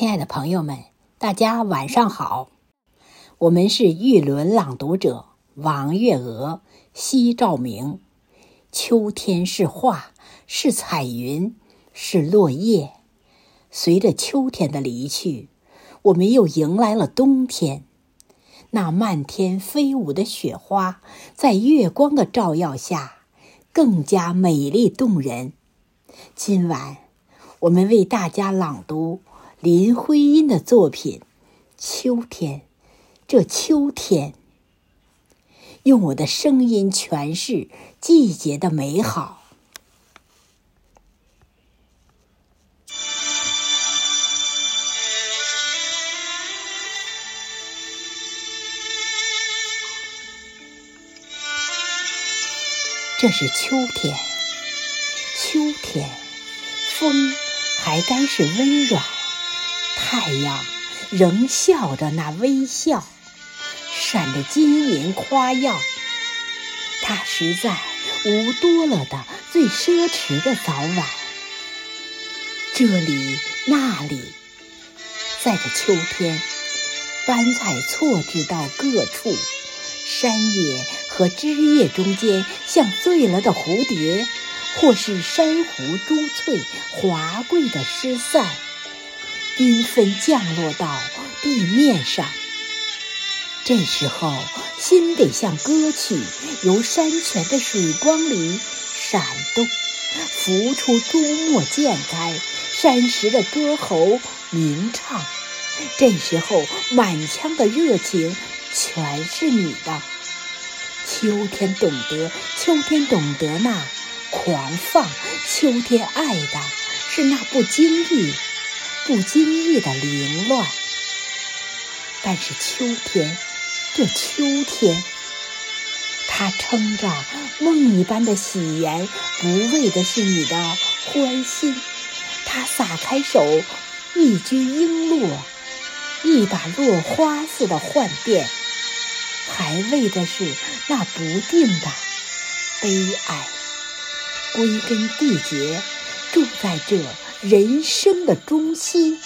亲爱的朋友们，大家晚上好。我们是玉轮朗读者王月娥、奚兆明。秋天是画，是彩云，是落叶。随着秋天的离去，我们又迎来了冬天。那漫天飞舞的雪花，在月光的照耀下，更加美丽动人。今晚，我们为大家朗读。林徽因的作品《秋天》，这秋天，用我的声音诠释季节的美好。这是秋天，秋天，风还该是温软。太阳仍笑着那微笑，闪着金银夸耀。它实在无多了的最奢侈的早晚。这里那里，在这秋天，斑彩错置到各处，山野和枝叶中间像醉了的蝴蝶，或是珊瑚珠翠华贵的失散。缤纷降落到地面上，这时候心得像歌曲，由山泉的水光里闪动，浮出珠墨溅开，山石的歌喉鸣唱。这时候满腔的热情全是你的。秋天懂得，秋天懂得那狂放，秋天爱的是那不经意。不经意的凌乱，但是秋天，这秋天，它撑着梦一般的喜颜，不为的是你的欢心；它撒开手，一掬璎珞，一把落花似的幻变，还为的是那不定的悲哀。归根缔结，住在这。人生的中心。